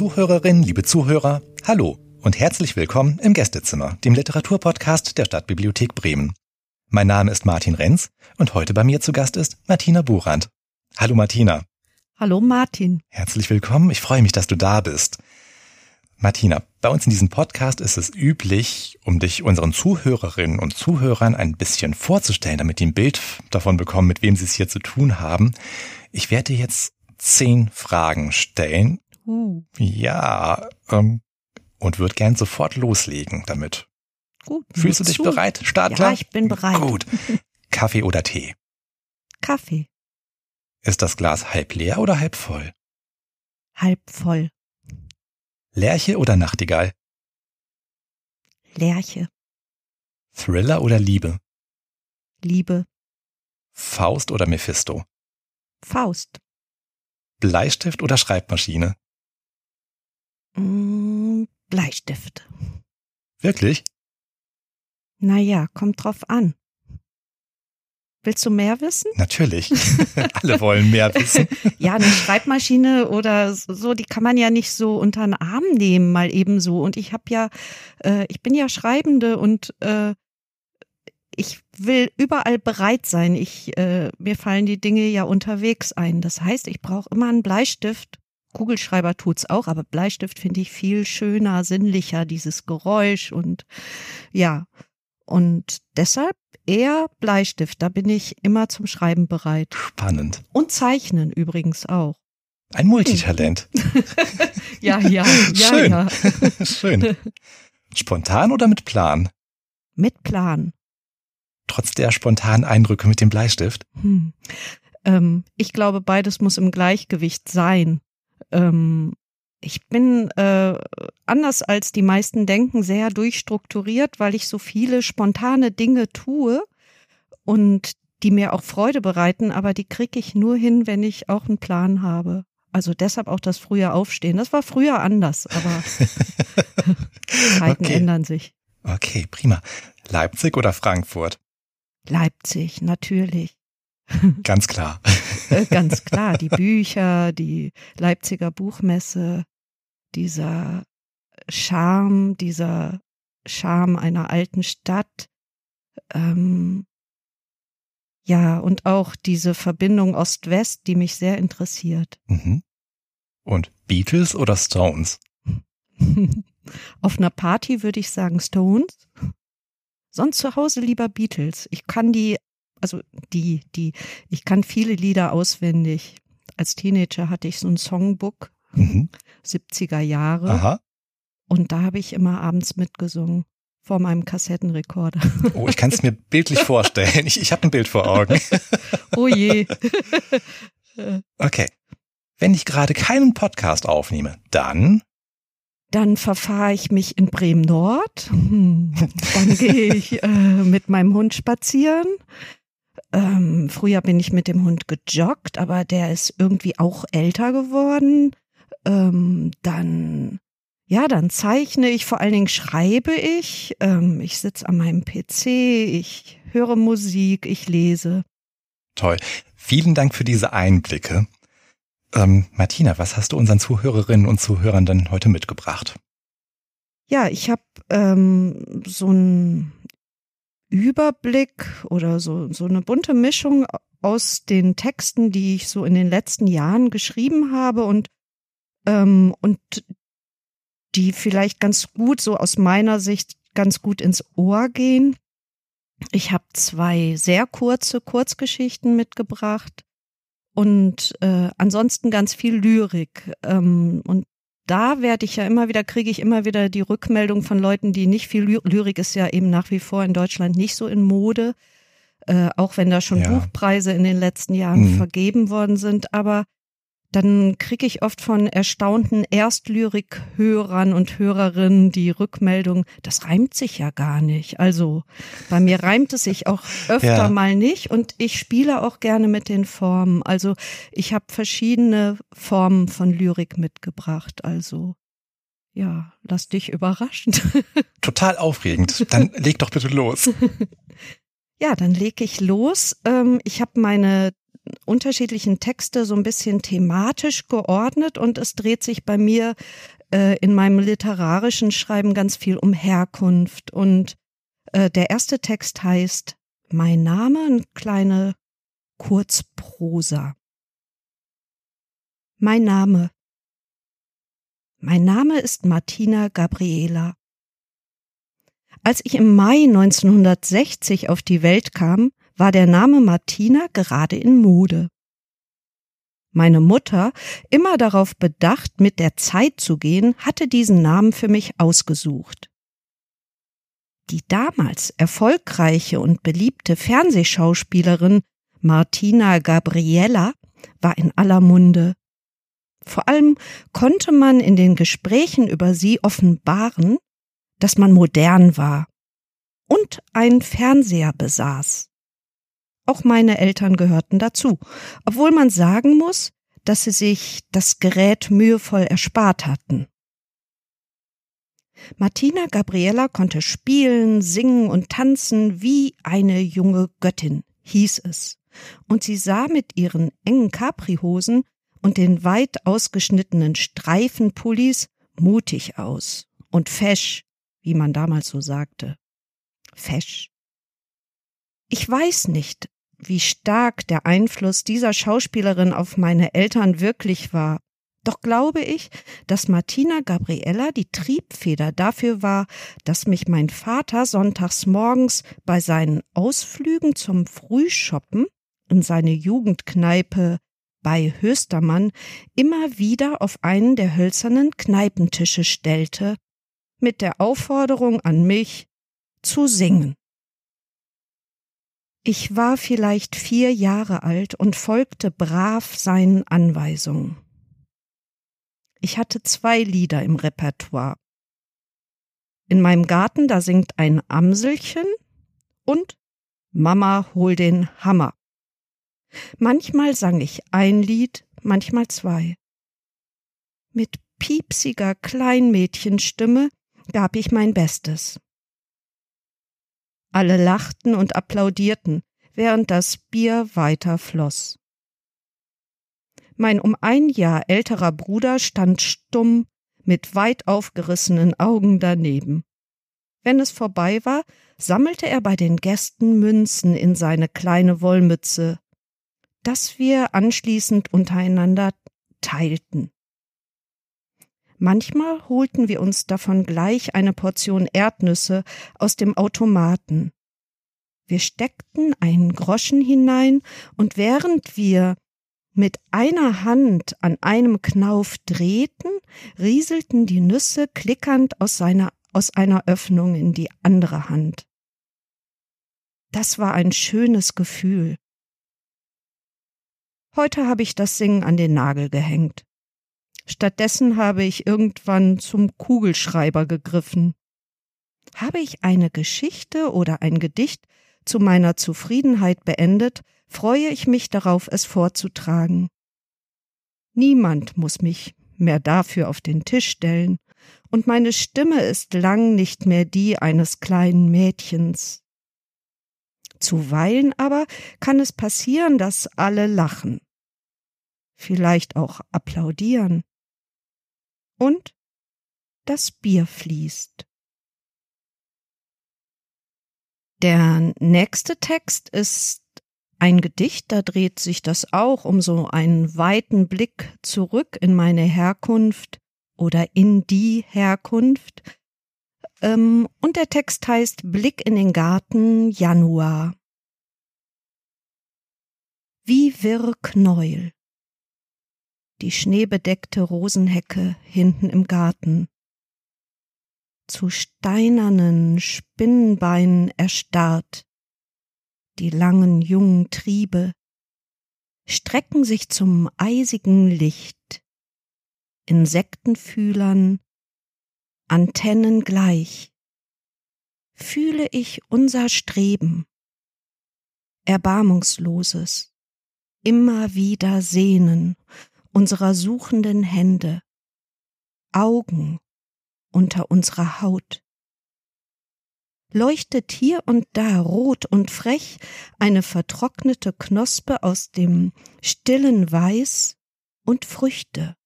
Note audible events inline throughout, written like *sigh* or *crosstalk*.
Liebe Zuhörerinnen, liebe Zuhörer, hallo und herzlich willkommen im Gästezimmer, dem Literaturpodcast der Stadtbibliothek Bremen. Mein Name ist Martin Renz und heute bei mir zu Gast ist Martina Burand. Hallo Martina. Hallo Martin. Herzlich willkommen, ich freue mich, dass du da bist. Martina, bei uns in diesem Podcast ist es üblich, um dich unseren Zuhörerinnen und Zuhörern ein bisschen vorzustellen, damit die ein Bild davon bekommen, mit wem sie es hier zu tun haben. Ich werde jetzt zehn Fragen stellen. Uh. Ja, ähm, und würde gern sofort loslegen damit. Gut. Fühlst du dich zu. bereit? Startklar? Ja, ich bin bereit. Gut. *laughs* Kaffee oder Tee? Kaffee. Ist das Glas halb leer oder halb voll? Halb voll. Lerche oder Nachtigall? Lerche. Thriller oder Liebe? Liebe. Faust oder Mephisto? Faust. Bleistift oder Schreibmaschine? Mm, Bleistift. Wirklich? Naja, kommt drauf an. Willst du mehr wissen? Natürlich. *laughs* Alle wollen mehr wissen. *laughs* Ja, eine Schreibmaschine oder so, die kann man ja nicht so unter den Arm nehmen, mal eben so. Und ich habe ja, äh, ich bin ja Schreibende und äh, ich will überall bereit sein. Ich, äh, mir fallen die Dinge ja unterwegs ein. Das heißt, ich brauche immer einen Bleistift. Kugelschreiber tut's auch, aber Bleistift finde ich viel schöner, sinnlicher, dieses Geräusch und ja. Und deshalb eher Bleistift. Da bin ich immer zum Schreiben bereit. Spannend. Und Zeichnen übrigens auch. Ein Multitalent. *laughs* Ja, ja, ja, Schön. ja. *laughs* Schön. Spontan oder mit Plan? Mit Plan. Trotz der spontanen Eindrücke mit dem Bleistift? Hm. Ähm, ich glaube, beides muss im Gleichgewicht sein. Ähm, ich bin äh, anders als die meisten denken sehr durchstrukturiert, weil ich so viele spontane Dinge tue und die mir auch Freude bereiten, aber die kriege ich nur hin, wenn ich auch einen Plan habe. Also deshalb auch das frühe Aufstehen. Das war früher anders, aber *laughs* Zeiten Okay. ändern sich. Okay, prima. Leipzig oder Frankfurt? Leipzig, natürlich. *laughs* Ganz klar. Äh, ganz klar, die Bücher, die Leipziger Buchmesse, dieser Charme, dieser Charme einer alten Stadt. Ähm, ja, und auch diese Verbindung Ost-West, die mich sehr interessiert. Mhm. Und Beatles oder Stones? *laughs* Auf einer Party würde ich sagen Stones. Sonst zu Hause lieber Beatles. Ich kann die, also die, die, ich kann viele Lieder auswendig. Als Teenager hatte ich so ein Songbook, Mhm. 70er Jahre. Aha. Und da habe ich immer abends mitgesungen. Vor meinem Kassettenrekorder. *laughs* Oh, ich kann es mir bildlich vorstellen. Ich, ich habe ein Bild vor Augen. *laughs* Oh je. *laughs* Okay. Wenn ich gerade keinen Podcast aufnehme, dann Dann verfahre ich mich in Bremen Nord. Hm. Dann gehe ich äh, mit meinem Hund spazieren. Ähm, früher bin ich mit dem Hund gejoggt, aber der ist irgendwie auch älter geworden. Ähm, dann, ja, dann zeichne ich, vor allen Dingen schreibe ich. Ähm, ich sitze an meinem PC, ich höre Musik, ich lese. toll. Vielen Dank für diese Einblicke. Ähm, Martina, was hast du unseren Zuhörerinnen und Zuhörern denn heute mitgebracht? Ja, ich habe ähm, so einen Überblick oder so, so eine bunte Mischung aus den Texten, die ich so in den letzten Jahren geschrieben habe und, ähm, und die vielleicht ganz gut, so aus meiner Sicht, ganz gut ins Ohr gehen. Ich habe zwei sehr kurze Kurzgeschichten mitgebracht und äh, ansonsten ganz viel Lyrik. Ähm, und da werde ich ja immer wieder, kriege ich immer wieder die Rückmeldung von Leuten, die nicht viel Ly Lyrik ist ja eben nach wie vor in Deutschland nicht so in Mode, äh, auch wenn da schon Ja. Buchpreise in den letzten Jahren Mhm. vergeben worden sind. Aber dann kriege ich oft von erstaunten Erstlyrik-Hörern und Hörerinnen die Rückmeldung, das reimt sich ja gar nicht. Also bei mir reimt es sich auch *laughs* öfter Ja. mal nicht und ich spiele auch gerne mit den Formen. Also ich habe verschiedene Formen von Lyrik mitgebracht. Also ja, lass dich überraschen. *laughs* Total aufregend. Dann leg doch bitte los. *laughs* Ja, dann leg ich los. Ähm, ich habe meine unterschiedlichen Texte so ein bisschen thematisch geordnet und es dreht sich bei mir äh, in meinem literarischen Schreiben ganz viel um Herkunft. Und äh, der erste Text heißt Mein Name, eine kleine Kurzprosa. Mein Name. Mein Name ist Martina Gabriela. Als ich im Mai 1960 auf die Welt kam, war der Name Martina gerade in Mode. Meine Mutter, immer darauf bedacht, mit der Zeit zu gehen, hatte diesen Namen für mich ausgesucht. Die damals erfolgreiche und beliebte Fernsehschauspielerin Martina Gabriella war in aller Munde. Vor allem konnte man in den Gesprächen über sie offenbaren, dass man modern war und einen Fernseher besaß. Auch meine Eltern gehörten dazu, obwohl man sagen muss, dass sie sich das Gerät mühevoll erspart hatten. Martina Gabriella konnte spielen, singen und tanzen wie eine junge Göttin, hieß es, und sie sah mit ihren engen Caprihosen und den weit ausgeschnittenen Streifenpullis mutig aus und fesch, wie man damals so sagte. Fesch. Ich weiß nicht, wie stark der Einfluss dieser Schauspielerin auf meine Eltern wirklich war. Doch glaube ich, dass Martina Gabriella die Triebfeder dafür war, dass mich mein Vater sonntags morgens bei seinen Ausflügen zum Frühshoppen in seine Jugendkneipe bei Höstermann immer wieder auf einen der hölzernen Kneipentische stellte, mit der Aufforderung an mich zu singen. Ich war vielleicht vier Jahre alt und folgte brav seinen Anweisungen. Ich hatte zwei Lieder im Repertoire. In meinem Garten, da singt ein Amselchen und Mama hol den Hammer. Manchmal sang ich ein Lied, manchmal zwei. Mit piepsiger Kleinmädchenstimme gab ich mein Bestes. Alle lachten und applaudierten, während das Bier weiter floss. Mein um ein Jahr älterer Bruder stand stumm mit weit aufgerissenen Augen daneben. Wenn es vorbei war, sammelte er bei den Gästen Münzen in seine kleine Wollmütze, das wir anschließend untereinander teilten. Manchmal holten wir uns davon gleich eine Portion Erdnüsse aus dem Automaten. Wir steckten einen Groschen hinein, und während wir mit einer Hand an einem Knauf drehten, rieselten die Nüsse klickernd aus, seiner, aus einer Öffnung in die andere Hand. Das war ein schönes Gefühl. Heute habe ich das Singen an den Nagel gehängt. Stattdessen habe ich irgendwann zum Kugelschreiber gegriffen. Habe ich eine Geschichte oder ein Gedicht zu meiner Zufriedenheit beendet, freue ich mich darauf, es vorzutragen. Niemand muss mich mehr dafür auf den Tisch stellen, und meine Stimme ist lang nicht mehr die eines kleinen Mädchens. Zuweilen aber kann es passieren, dass alle lachen, vielleicht auch applaudieren, und das Bier fließt. Der nächste Text ist ein Gedicht, da dreht sich das auch um so einen weiten Blick zurück in meine Herkunft oder in die Herkunft. Ähm, und der Text heißt Blick in den Garten Januar. Wie wirr Knäuel die schneebedeckte Rosenhecke hinten im Garten. Zu steinernen Spinnenbeinen erstarrt, die langen jungen Triebe strecken sich zum eisigen Licht, Insektenfühlern, Antennen gleich, fühle ich unser Streben, erbarmungsloses, immer wieder Sehnen unserer suchenden Hände, Augen unter unserer Haut. leuchtet hier und da rot und frech eine vertrocknete Knospe aus dem stillen Weiß und Früchte.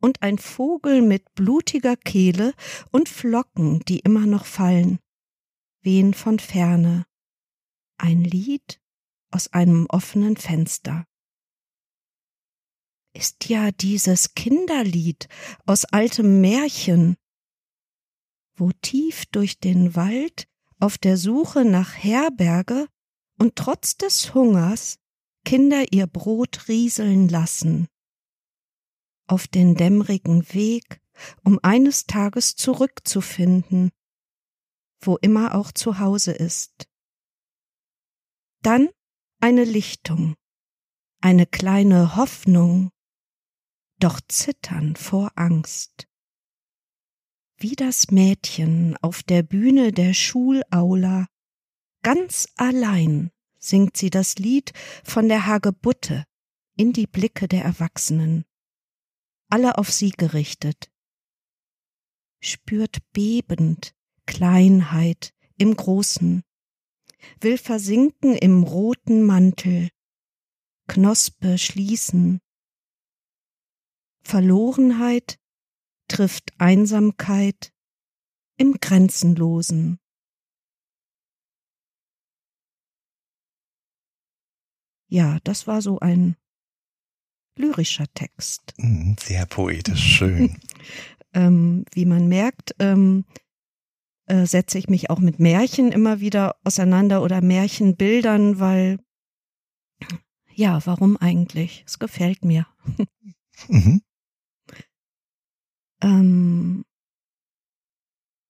Und ein Vogel mit blutiger Kehle und Flocken, die immer noch fallen, wehen von ferne. Ein Lied aus einem offenen Fenster. Ist ja dieses Kinderlied aus altem Märchen, wo tief durch den Wald auf der Suche nach Herberge und trotz des Hungers Kinder ihr Brot rieseln lassen. Auf den dämmrigen Weg, um eines Tages zurückzufinden, wo immer auch zu Hause ist. Dann eine Lichtung, eine kleine Hoffnung, doch zittern vor Angst wie das Mädchen auf der Bühne der Schulaula. Ganz allein singt sie das Lied von der Hagebutte in die Blicke der Erwachsenen, alle auf sie gerichtet. Spürt bebend Kleinheit im Großen, will versinken im roten Mantel, Knospe schließen. Verlorenheit trifft Einsamkeit im Grenzenlosen. Ja, das war so ein lyrischer Text. Mhm, sehr poetisch, schön. *laughs* ähm, wie man merkt, ähm, äh, setze ich mich auch mit Märchen immer wieder auseinander oder Märchenbildern, weil ja, warum eigentlich? Es gefällt mir. *laughs* mhm. Ähm,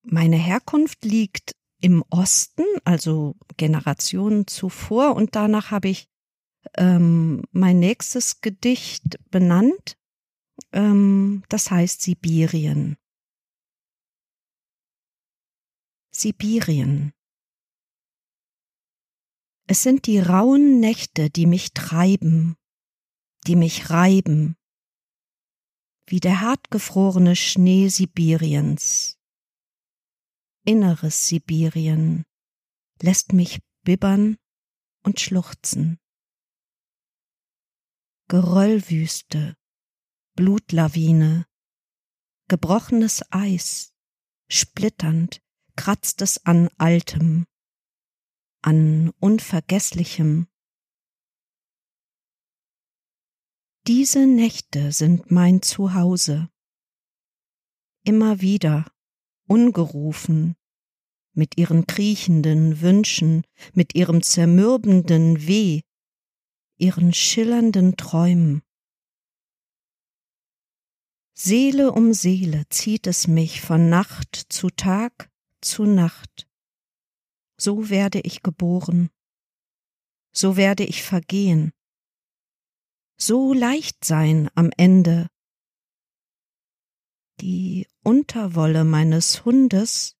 meine Herkunft liegt im Osten, also Generationen zuvor, und danach habe ich ähm, mein nächstes Gedicht benannt. Ähm, das heißt Sibirien. Sibirien. Es sind die rauen Nächte, die mich treiben, die mich reiben, wie der hartgefrorene Schnee Sibiriens. Inneres Sibirien lässt mich bibbern und schluchzen. Geröllwüste, Blutlawine, gebrochenes Eis, splitternd kratzt es an Altem, an Unvergesslichem, Diese Nächte sind mein Zuhause. Immer wieder, ungerufen, mit ihren kriechenden Wünschen, mit ihrem zermürbenden Weh, ihren schillernden Träumen. Seele um Seele zieht es mich von Nacht zu Tag zu Nacht. So werde ich geboren, so werde ich vergehen, so leicht sein am Ende. Die Unterwolle meines Hundes,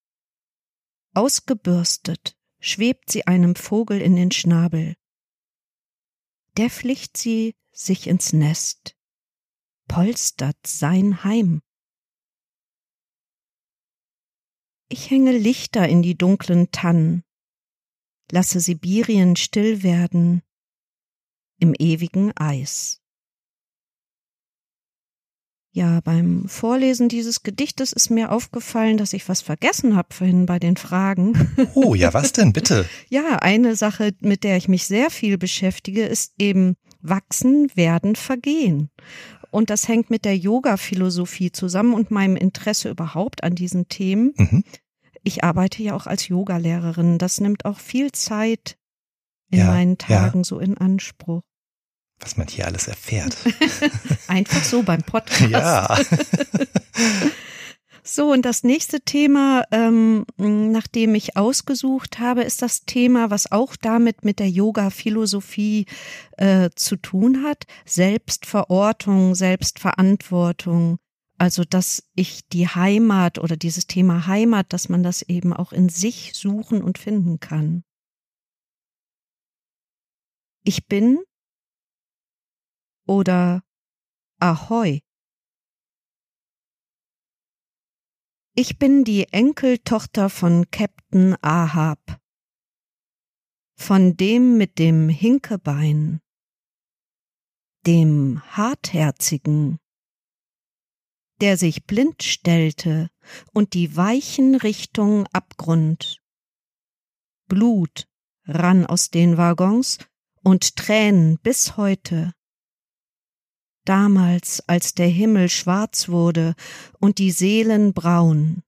ausgebürstet, schwebt sie einem Vogel in den Schnabel. Der flicht sie sich ins Nest, polstert sein Heim. Ich hänge Lichter in die dunklen Tannen, lasse Sibirien still werden, im ewigen Eis. Ja, beim Vorlesen dieses Gedichtes ist mir aufgefallen, dass ich was vergessen habe vorhin bei den Fragen. Oh, ja, was denn, bitte? *laughs* ja, eine Sache, mit der ich mich sehr viel beschäftige, ist eben wachsen, werden, vergehen. Und das hängt mit der Yoga-Philosophie zusammen und meinem Interesse überhaupt an diesen Themen. Mhm. Ich arbeite ja auch als Yogalehrerin. Das nimmt auch viel Zeit in ja, meinen Tagen ja. so in Anspruch. Was man hier alles erfährt. *laughs* Einfach so beim Podcast. Ja. *laughs* So, und das nächste Thema, ähm, nach dem ich ausgesucht habe, ist das Thema, was auch damit mit der Yoga-Philosophie äh, zu tun hat. Selbstverortung, Selbstverantwortung. Also, dass ich die Heimat oder dieses Thema Heimat, dass man das eben auch in sich suchen und finden kann. Ich bin oder Ahoi. Ich bin die Enkeltochter von Captain Ahab, von dem mit dem Hinkebein, dem Hartherzigen, der sich blind stellte und die Weichen Richtung Abgrund. Blut rann aus den Waggons und Tränen bis heute. Damals, als der Himmel schwarz wurde und die Seelen braun.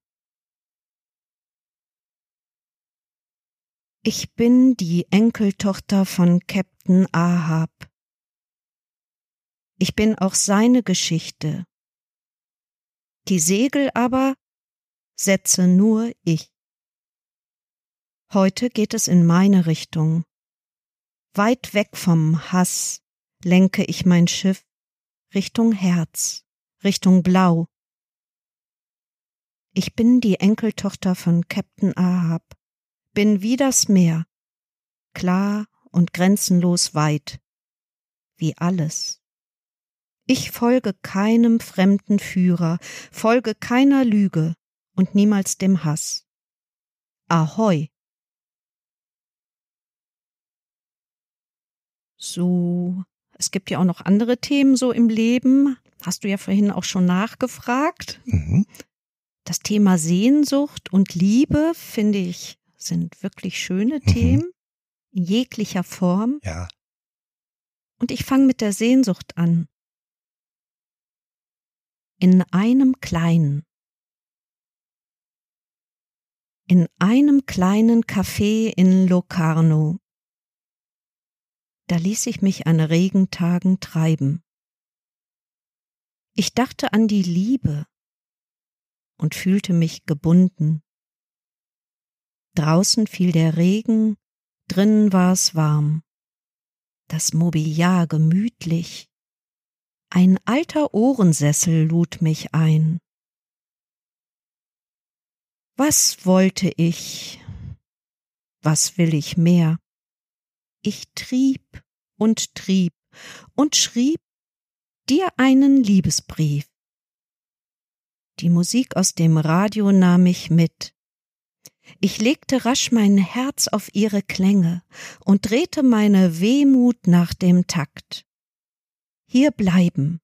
Ich bin die Enkeltochter von Captain Ahab. Ich bin auch seine Geschichte. Die Segel aber setze nur ich. Heute geht es in meine Richtung. Weit weg vom Hass lenke ich mein Schiff Richtung Herz, Richtung Blau. Ich bin die Enkeltochter von Captain Ahab, bin wie das Meer, klar und grenzenlos weit, wie alles. Ich folge keinem fremden Führer, folge keiner Lüge und niemals dem Hass. Ahoi! So, es gibt ja auch noch andere Themen so im Leben. Hast du ja vorhin auch schon nachgefragt. Mhm. Das Thema Sehnsucht und Liebe, finde ich, sind wirklich schöne mhm. Themen in jeglicher Form. Ja. Und ich fange mit der Sehnsucht an. In einem kleinen, in einem kleinen Café in Locarno da ließ ich mich an Regentagen treiben. Ich dachte an die Liebe und fühlte mich gebunden. Draußen fiel der Regen, drinnen war es warm, das Mobiliar gemütlich, ein alter Ohrensessel lud mich ein. Was wollte ich? Was will ich mehr? Ich trieb und trieb und schrieb dir einen Liebesbrief. Die Musik aus dem Radio nahm mich mit. Ich legte rasch mein Herz auf ihre Klänge und drehte meine Wehmut nach dem Takt. Hier bleiben,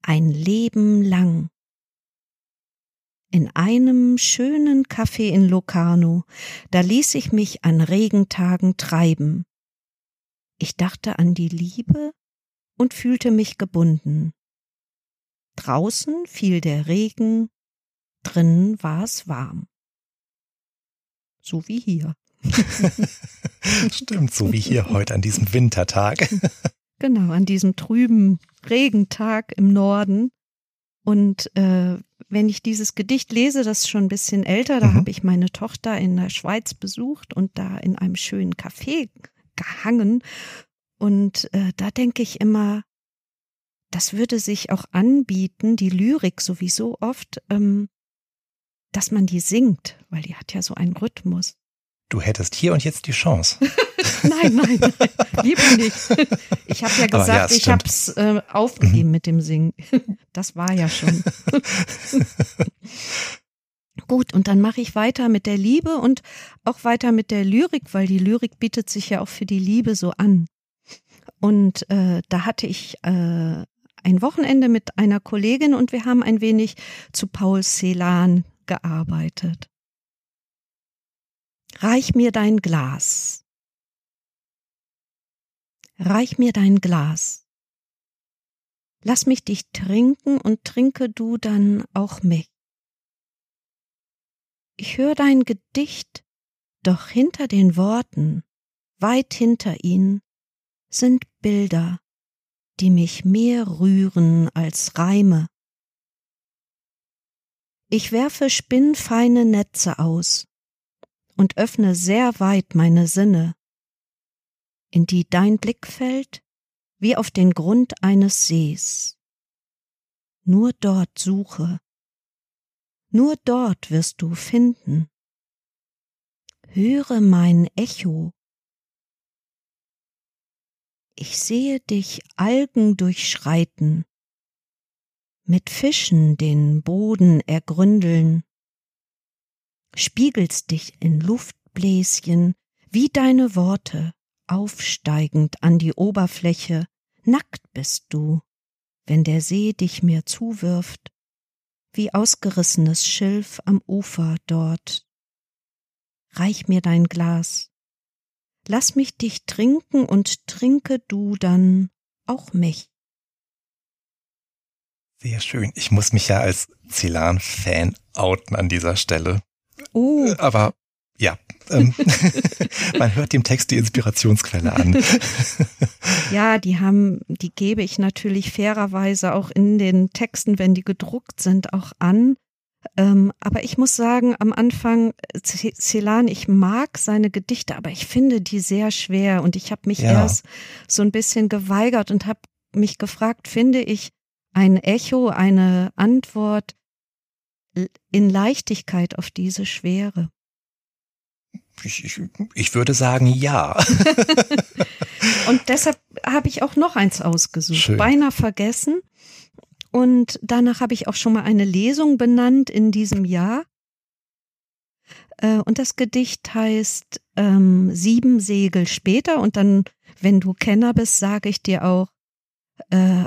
ein Leben lang. In einem schönen Café in Locarno, da ließ ich mich an Regentagen treiben, ich dachte an die Liebe und fühlte mich gebunden. Draußen fiel der Regen, drinnen war es warm. So wie hier. *laughs* Stimmt, so wie hier heute an diesem Wintertag. *laughs* genau, an diesem trüben Regentag im Norden. Und äh, wenn ich dieses Gedicht lese, das ist schon ein bisschen älter, da mhm. habe ich meine Tochter in der Schweiz besucht und da in einem schönen Café gehangen. Und äh, da denke ich immer, das würde sich auch anbieten, die Lyrik sowieso oft, ähm, dass man die singt, weil die hat ja so einen Rhythmus. Du hättest hier und jetzt die Chance. *laughs* nein, nein, nein, lieber nicht. Ich habe ja gesagt, ja, ich habe es äh, aufgegeben mhm. mit dem Singen. Das war ja schon. *laughs* Gut, und dann mache ich weiter mit der Liebe und auch weiter mit der Lyrik, weil die Lyrik bietet sich ja auch für die Liebe so an. Und äh, da hatte ich äh, ein Wochenende mit einer Kollegin und wir haben ein wenig zu Paul Celan gearbeitet. Reich mir dein Glas. Reich mir dein Glas. Lass mich dich trinken und trinke du dann auch mich. Ich höre dein Gedicht, doch hinter den Worten, weit hinter ihnen, sind Bilder, die mich mehr rühren als Reime. Ich werfe spinnfeine Netze aus und öffne sehr weit meine Sinne, in die dein Blick fällt wie auf den Grund eines Sees. Nur dort suche nur dort wirst du finden. Höre mein Echo. Ich sehe dich Algen durchschreiten, mit Fischen den Boden ergründeln, spiegelst dich in Luftbläschen, wie deine Worte, aufsteigend an die Oberfläche, nackt bist du, wenn der See dich mir zuwirft, wie ausgerissenes Schilf am Ufer dort. Reich mir dein Glas, lass mich dich trinken und trinke du dann auch mich. Sehr schön. Ich muss mich ja als Celan-Fan outen an dieser Stelle. Oh. Aber ja, *laughs* man hört dem Text die Inspirationsquelle an. *laughs* ja, die haben, die gebe ich natürlich fairerweise auch in den Texten, wenn die gedruckt sind, auch an. Ähm, aber ich muss sagen, am Anfang, Celan, ich mag seine Gedichte, aber ich finde die sehr schwer und ich habe mich ja. erst so ein bisschen geweigert und habe mich gefragt, finde ich ein Echo, eine Antwort in Leichtigkeit auf diese Schwere? Ich, ich, ich würde sagen, ja. und deshalb habe ich auch noch eins ausgesucht. Schön. Beinahe vergessen. Und danach habe ich auch schon mal eine Lesung benannt in diesem Jahr. Äh, und das Gedicht heißt ähm, Sieben Segel später. Und dann, wenn du Kenner bist, sage ich dir auch, äh,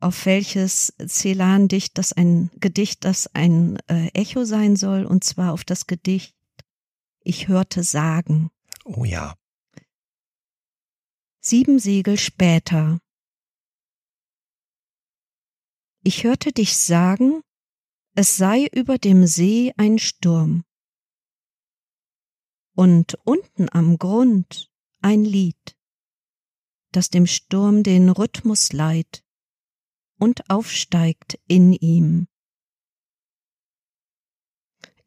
auf welches Celan dicht das ein Gedicht, das ein äh, Echo sein soll, und zwar auf das Gedicht Ich hörte sagen. Oh ja. Sieben Segel später. Ich hörte dich sagen, es sei über dem See ein Sturm. Und unten am Grund ein Lied, das dem Sturm den Rhythmus leiht und aufsteigt in ihm.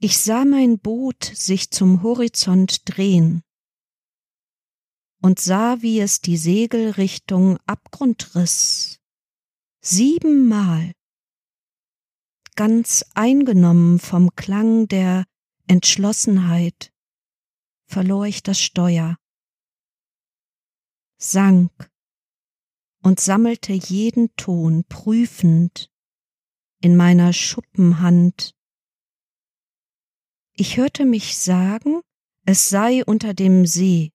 Ich sah mein Boot sich zum Horizont drehen und sah, wie es die Segel Richtung Abgrund riss siebenmal, ganz eingenommen vom Klang der Entschlossenheit, verlor ich das Steuer, sank und sammelte jeden Ton prüfend in meiner Schuppenhand. Ich hörte mich sagen, es sei unter dem See,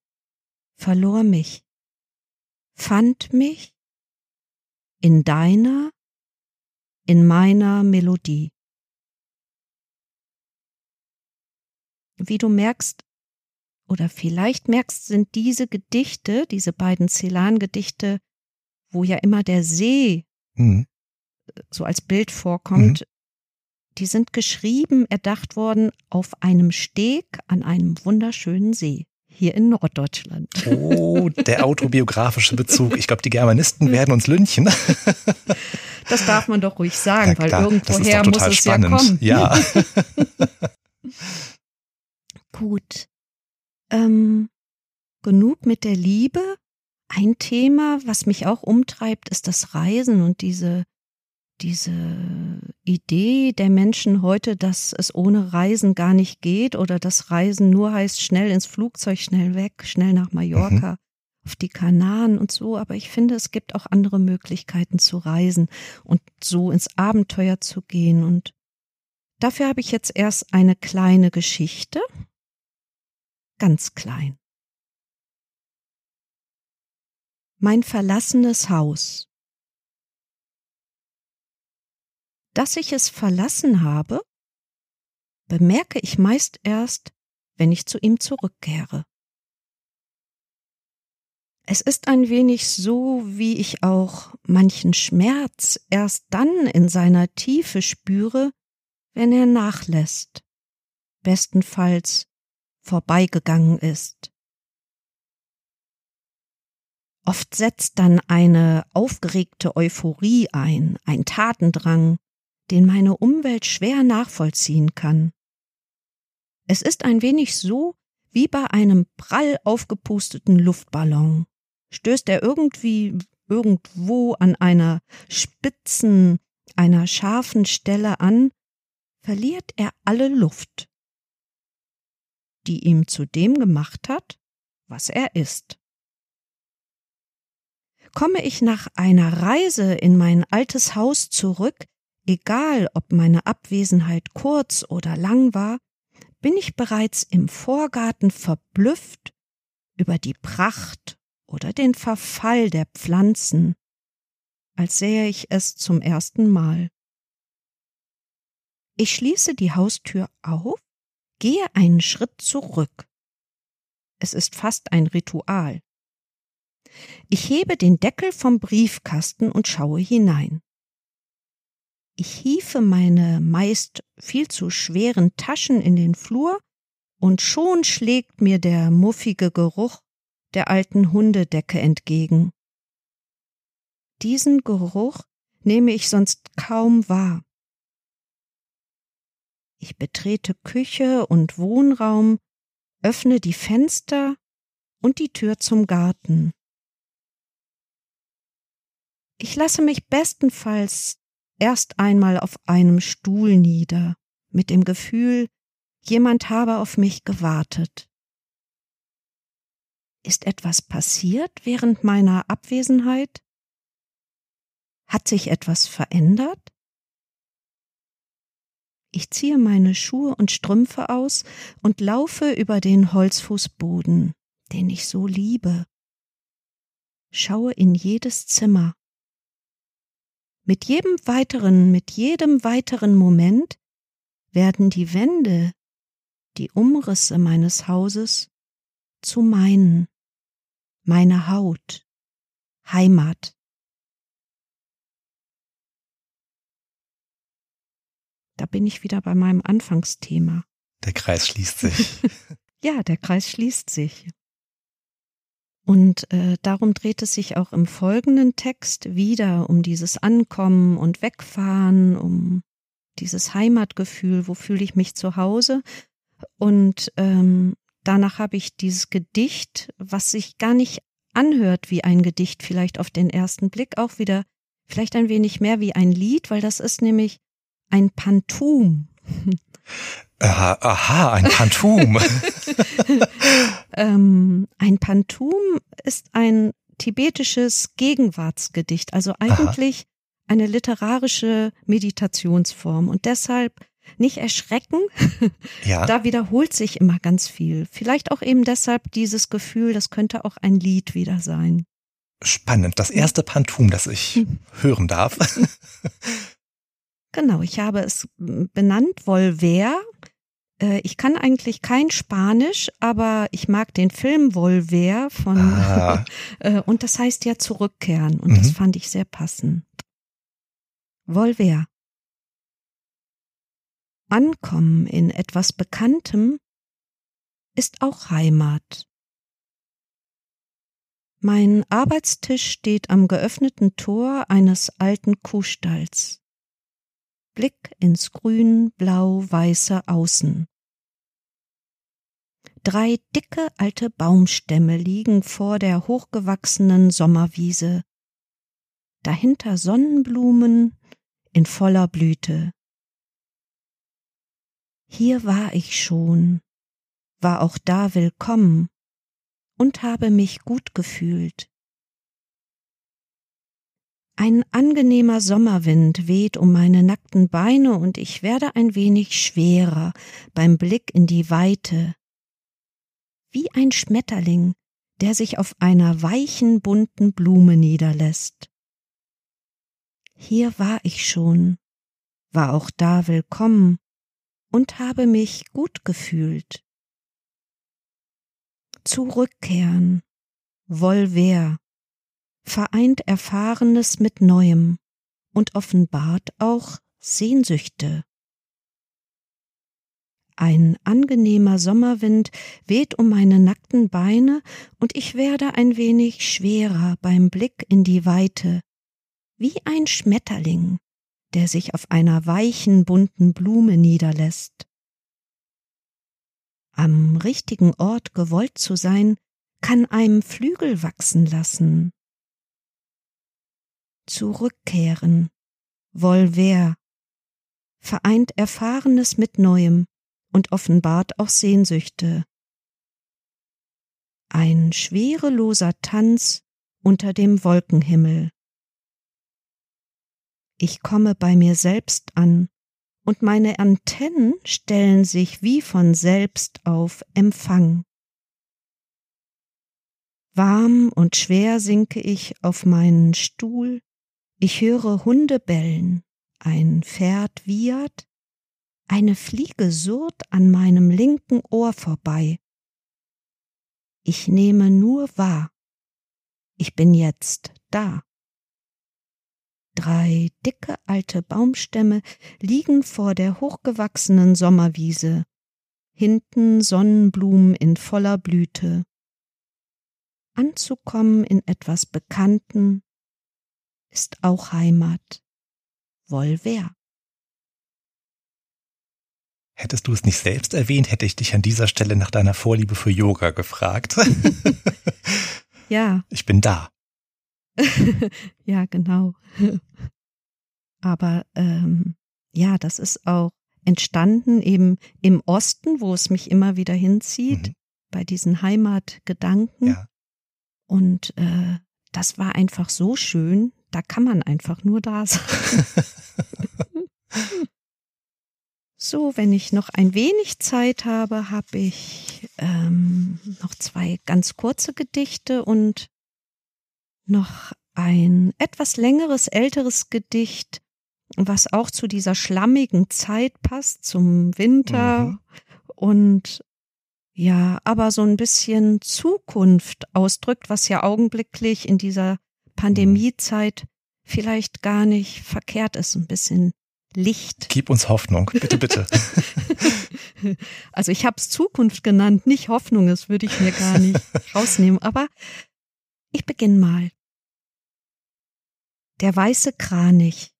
verlor mich, fand mich in deiner, in meiner Melodie. Wie du merkst, oder vielleicht merkst, sind diese Gedichte, diese beiden Celan-Gedichte, wo ja immer der See mhm. so als Bild vorkommt, mhm. Die sind geschrieben, erdacht worden auf einem Steg an einem wunderschönen See hier in Norddeutschland. Oh, der autobiografische Bezug. Ich glaube, die Germanisten werden uns lünchen. Das darf man doch ruhig sagen, ja, weil irgendwoher muss es spannend. ja kommen. Ja. *laughs* Gut. Ähm, genug mit der Liebe. Ein Thema, was mich auch umtreibt, ist das Reisen und diese diese Idee der Menschen heute, dass es ohne Reisen gar nicht geht oder dass Reisen nur heißt, schnell ins Flugzeug, schnell weg, schnell nach Mallorca, mhm. auf die Kanaren und so. Aber ich finde, es gibt auch andere Möglichkeiten zu reisen und so ins Abenteuer zu gehen. Und dafür habe ich jetzt erst eine kleine Geschichte. Ganz klein. Mein verlassenes Haus. Dass ich es verlassen habe, bemerke ich meist erst, wenn ich zu ihm zurückkehre. Es ist ein wenig so, wie ich auch manchen Schmerz erst dann in seiner Tiefe spüre, wenn er nachlässt, bestenfalls vorbeigegangen ist. Oft setzt dann eine aufgeregte Euphorie ein, ein Tatendrang, den meine Umwelt schwer nachvollziehen kann. Es ist ein wenig so wie bei einem prall aufgepusteten Luftballon. Stößt er irgendwie irgendwo an einer spitzen, einer scharfen Stelle an, verliert er alle Luft, die ihm zu dem gemacht hat, was er ist. Komme ich nach einer Reise in mein altes Haus zurück, egal ob meine Abwesenheit kurz oder lang war, bin ich bereits im Vorgarten verblüfft über die Pracht oder den Verfall der Pflanzen, als sähe ich es zum ersten Mal. Ich schließe die Haustür auf, gehe einen Schritt zurück. Es ist fast ein Ritual. Ich hebe den Deckel vom Briefkasten und schaue hinein. Ich hiefe meine meist viel zu schweren Taschen in den Flur, und schon schlägt mir der muffige Geruch der alten Hundedecke entgegen. Diesen Geruch nehme ich sonst kaum wahr. Ich betrete Küche und Wohnraum, öffne die Fenster und die Tür zum Garten. Ich lasse mich bestenfalls erst einmal auf einem Stuhl nieder, mit dem Gefühl, jemand habe auf mich gewartet. Ist etwas passiert während meiner Abwesenheit? Hat sich etwas verändert? Ich ziehe meine Schuhe und Strümpfe aus und laufe über den Holzfußboden, den ich so liebe. Schaue in jedes Zimmer, mit jedem weiteren, mit jedem weiteren Moment werden die Wände, die Umrisse meines Hauses zu meinen, meine Haut, Heimat. Da bin ich wieder bei meinem Anfangsthema. Der Kreis schließt sich. *laughs* ja, der Kreis schließt sich. Und äh, darum dreht es sich auch im folgenden Text wieder um dieses Ankommen und Wegfahren, um dieses Heimatgefühl, wo fühle ich mich zu Hause. Und ähm, danach habe ich dieses Gedicht, was sich gar nicht anhört wie ein Gedicht, vielleicht auf den ersten Blick auch wieder, vielleicht ein wenig mehr wie ein Lied, weil das ist nämlich ein Pantum. *laughs* Aha, aha ein Pantum. *laughs* ähm, ein Pantum ist ein tibetisches Gegenwartsgedicht, also eigentlich aha. eine literarische Meditationsform und deshalb nicht erschrecken. *laughs* Ja. da wiederholt sich immer ganz viel. Vielleicht auch eben deshalb dieses Gefühl, das könnte auch ein Lied wieder sein. Spannend. Das erste Pantum, das ich hören darf. *laughs* Genau, ich habe es benannt, Volver. Äh, ich kann eigentlich kein Spanisch, aber ich mag den Film Volver von ah. *laughs* Äh, und das heißt ja zurückkehren und mhm. das fand ich sehr passend. Volver. Ankommen in etwas Bekanntem ist auch Heimat. Mein Arbeitstisch steht am geöffneten Tor eines alten Kuhstalls. Blick ins grün, blau, weiße Außen. Drei dicke alte Baumstämme liegen vor der hochgewachsenen Sommerwiese. Dahinter Sonnenblumen in voller Blüte. Hier war ich schon, war auch da willkommen und habe mich gut gefühlt. Ein angenehmer Sommerwind weht um meine nackten Beine und ich werde ein wenig schwerer beim Blick in die Weite. Wie ein Schmetterling, der sich auf einer weichen, bunten Blume niederlässt. Hier war ich schon, war auch da willkommen und habe mich gut gefühlt. Zurückkehren, Volver, vereint Erfahrenes mit Neuem und offenbart auch Sehnsüchte. Ein angenehmer Sommerwind weht um meine nackten Beine und ich werde ein wenig schwerer beim Blick in die Weite, wie ein Schmetterling, der sich auf einer weichen, bunten Blume niederlässt. Am richtigen Ort gewollt zu sein, kann einem Flügel wachsen lassen, zurückkehren, Volver, vereint Erfahrenes mit Neuem und offenbart auch Sehnsüchte. Ein schwereloser Tanz unter dem Wolkenhimmel. Ich komme bei mir selbst an und meine Antennen stellen sich wie von selbst auf Empfang. Warm und schwer sinke ich auf meinen Stuhl, ich höre Hunde bellen, ein Pferd wiehert, eine Fliege surrt an meinem linken Ohr vorbei. Ich nehme nur wahr. Ich bin jetzt da. Drei dicke alte Baumstämme liegen vor der hochgewachsenen Sommerwiese, hinten Sonnenblumen in voller Blüte. Anzukommen in etwas Bekannten ist auch Heimat. Wohl wer. Hättest du es nicht selbst erwähnt, hätte ich dich an dieser Stelle nach deiner Vorliebe für Yoga gefragt. *laughs* ja. Ich bin da. *laughs* ja, genau. Aber ähm, ja, das ist auch entstanden eben im Osten, wo es mich immer wieder hinzieht, mhm. bei diesen Heimatgedanken. Ja. Und äh, das war einfach so schön, da kann man einfach nur da sein. *laughs* so, wenn ich noch ein wenig Zeit habe, habe ich ähm, noch zwei ganz kurze Gedichte und noch ein etwas längeres, älteres Gedicht, was auch zu dieser schlammigen Zeit passt, zum Winter mhm. und ja, aber so ein bisschen Zukunft ausdrückt, was ja augenblicklich in dieser Pandemiezeit vielleicht gar nicht verkehrt ist, ein bisschen Licht. Gib uns Hoffnung, bitte, bitte. *laughs* also ich habe es Zukunft genannt, nicht Hoffnung, das würde ich mir gar nicht *laughs* rausnehmen. Aber ich beginne mal. Der weiße Kranich.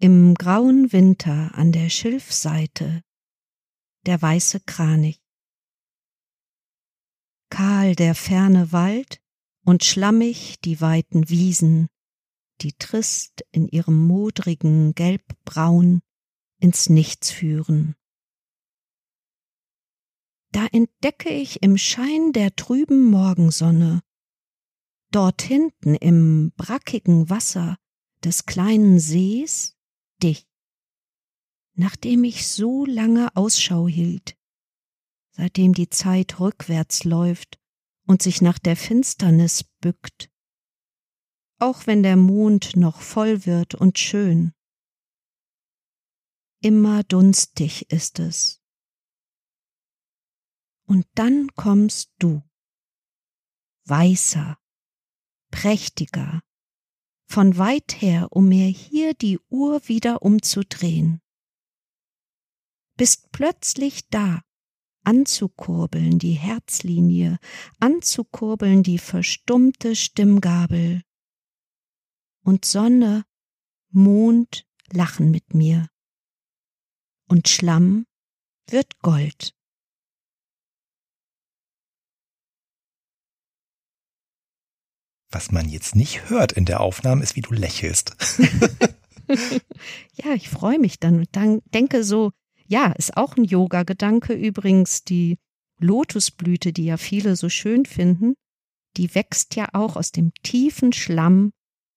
Im grauen Winter an der Schilfseite der weiße Kranich. Kahl der ferne Wald und schlammig die weiten Wiesen, die trist in ihrem modrigen Gelbbraun ins Nichts führen. Da entdecke ich im Schein der trüben Morgensonne, dort hinten im brackigen Wasser des kleinen Sees, dich, nachdem ich so lange Ausschau hielt, seitdem die Zeit rückwärts läuft und sich nach der Finsternis bückt, auch wenn der Mond noch voll wird und schön. Immer dunstig ist es. Und dann kommst du, weißer, prächtiger, von weit her, um mir hier die Uhr wieder umzudrehen. Bist plötzlich da, anzukurbeln die Herzlinie, anzukurbeln die verstummte Stimmgabel. Und Sonne, Mond lachen mit mir. Und Schlamm wird Gold. Was man jetzt nicht hört in der Aufnahme, ist, wie du lächelst. *laughs* *laughs* ja, ich freue mich dann und dann denke so, ja, ist auch ein Yoga-Gedanke übrigens, die Lotusblüte, die ja viele so schön finden, die wächst ja auch aus dem tiefen Schlamm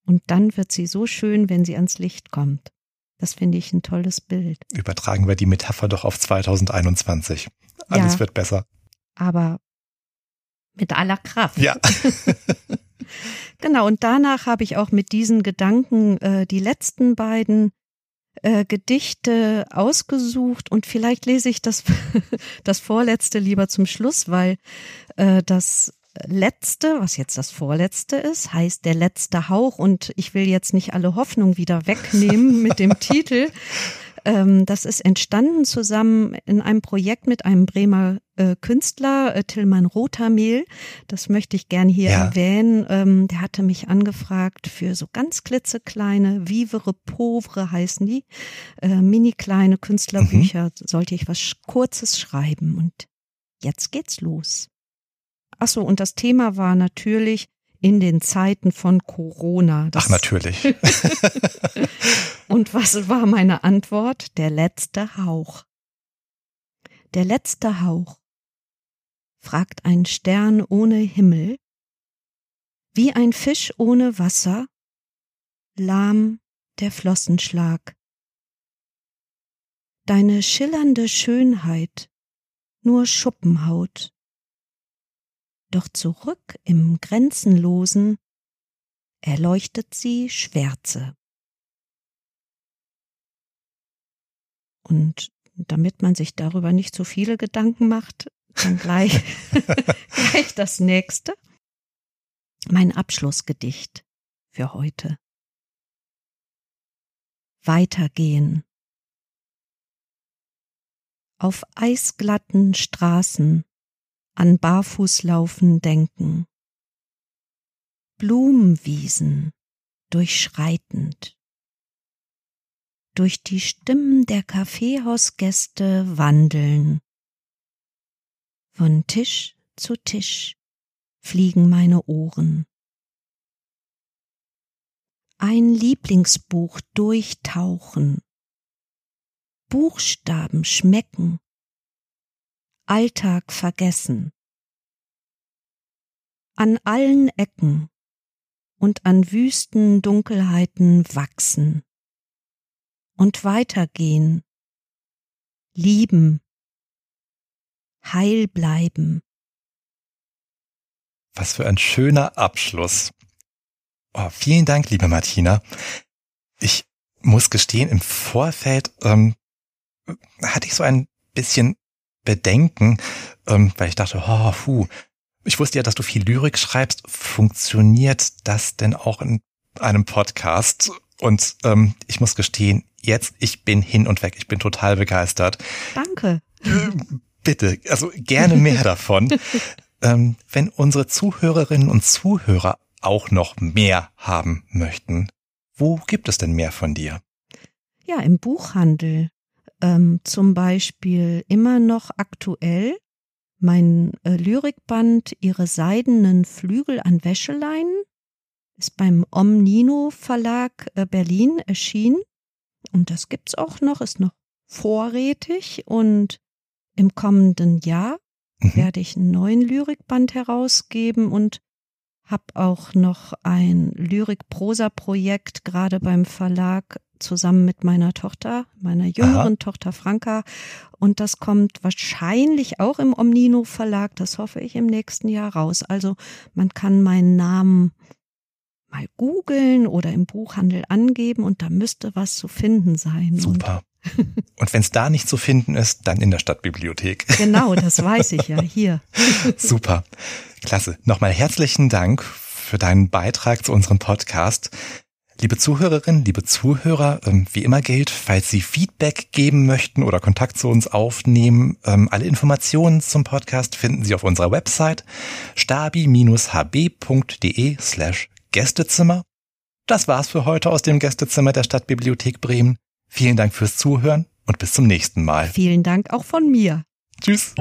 und dann wird sie so schön, wenn sie ans Licht kommt. Das finde ich ein tolles Bild. Übertragen wir die Metapher doch auf 2021. Alles ja, wird besser. Aber mit aller Kraft. Ja. *laughs* genau, und danach habe ich auch mit diesen Gedanken äh, die letzten beiden äh, Gedichte ausgesucht und vielleicht lese ich das, *laughs* das vorletzte lieber zum Schluss, weil äh, das letzte, was jetzt das vorletzte ist, heißt der letzte Hauch und ich will jetzt nicht alle Hoffnung wieder wegnehmen mit dem *laughs* Titel, das ist entstanden zusammen in einem Projekt mit einem Bremer äh, Künstler, äh, Tillmann Rothermehl. Das möchte ich gern hier ja. erwähnen. Ähm, der hatte mich angefragt für so ganz klitzekleine, vivere pauvre heißen die, äh, mini kleine Künstlerbücher. Mhm. Sollte ich was Kurzes schreiben und jetzt geht's los. Ach so, und das Thema war natürlich in den Zeiten von Corona. Das Ach, natürlich. *laughs* Und was war meine Antwort? Der letzte Hauch. Der letzte Hauch, fragt ein Stern ohne Himmel, wie ein Fisch ohne Wasser, lahm der Flossenschlag deine schillernde Schönheit nur Schuppenhaut. Doch zurück im Grenzenlosen erleuchtet sie Schwärze. Und damit man sich darüber nicht so viele Gedanken macht, dann gleich, *laughs* gleich das nächste. Mein Abschlussgedicht für heute. Weitergehen. Auf eisglatten Straßen an Barfußlaufen denken. Blumenwiesen durchschreitend. Durch die Stimmen der Kaffeehausgäste wandeln. Von Tisch zu Tisch fliegen meine Ohren. Ein Lieblingsbuch durchtauchen. Buchstaben schmecken. Alltag vergessen. An allen Ecken und an wüsten Dunkelheiten wachsen und weitergehen, lieben, heil bleiben. Was für ein schöner Abschluss. Oh, vielen Dank, liebe Martina. Ich muss gestehen, im Vorfeld ähm, hatte ich so ein bisschen Bedenken, ähm, weil ich dachte, oh, puh, ich wusste ja, dass du viel Lyrik schreibst. Funktioniert das denn auch in einem Podcast? Und ähm, ich muss gestehen, jetzt, ich bin hin und weg. Ich bin total begeistert. Danke. Äh, bitte, also gerne mehr *laughs* davon. ähm, wenn unsere Zuhörerinnen und Zuhörer auch noch mehr haben möchten, wo gibt es denn mehr von dir? Ja, im Buchhandel. Ähm, zum Beispiel immer noch aktuell mein äh, Lyrikband Ihre seidenen Flügel an Wäscheleinen ist beim Omnino Verlag äh, Berlin erschienen. Und das gibt's auch noch, ist noch vorrätig. Und im kommenden Jahr mhm. werde ich einen neuen Lyrikband herausgeben und habe auch noch ein Lyrik-Prosa-Projekt gerade beim Verlag zusammen mit meiner Tochter, meiner jüngeren Aha. Tochter Franka. Und das kommt wahrscheinlich auch im Omnino Verlag, das hoffe ich im nächsten Jahr raus. Also man kann meinen Namen mal googeln oder im Buchhandel angeben und da müsste was zu finden sein. Super. Und, und wenn es da nicht zu finden ist, dann in der Stadtbibliothek. Genau, das weiß ich ja hier. *laughs* Super. Klasse. Nochmal herzlichen Dank für deinen Beitrag zu unserem Podcast. Liebe Zuhörerinnen, liebe Zuhörer, ähm, wie immer gilt, falls Sie Feedback geben möchten oder Kontakt zu uns aufnehmen, ähm, alle Informationen zum Podcast finden Sie auf unserer Website stabi-hb.de slash Gästezimmer. Das war's für heute aus dem Gästezimmer der Stadtbibliothek Bremen. Vielen Dank fürs Zuhören und bis zum nächsten Mal. Vielen Dank auch von mir. Tschüss.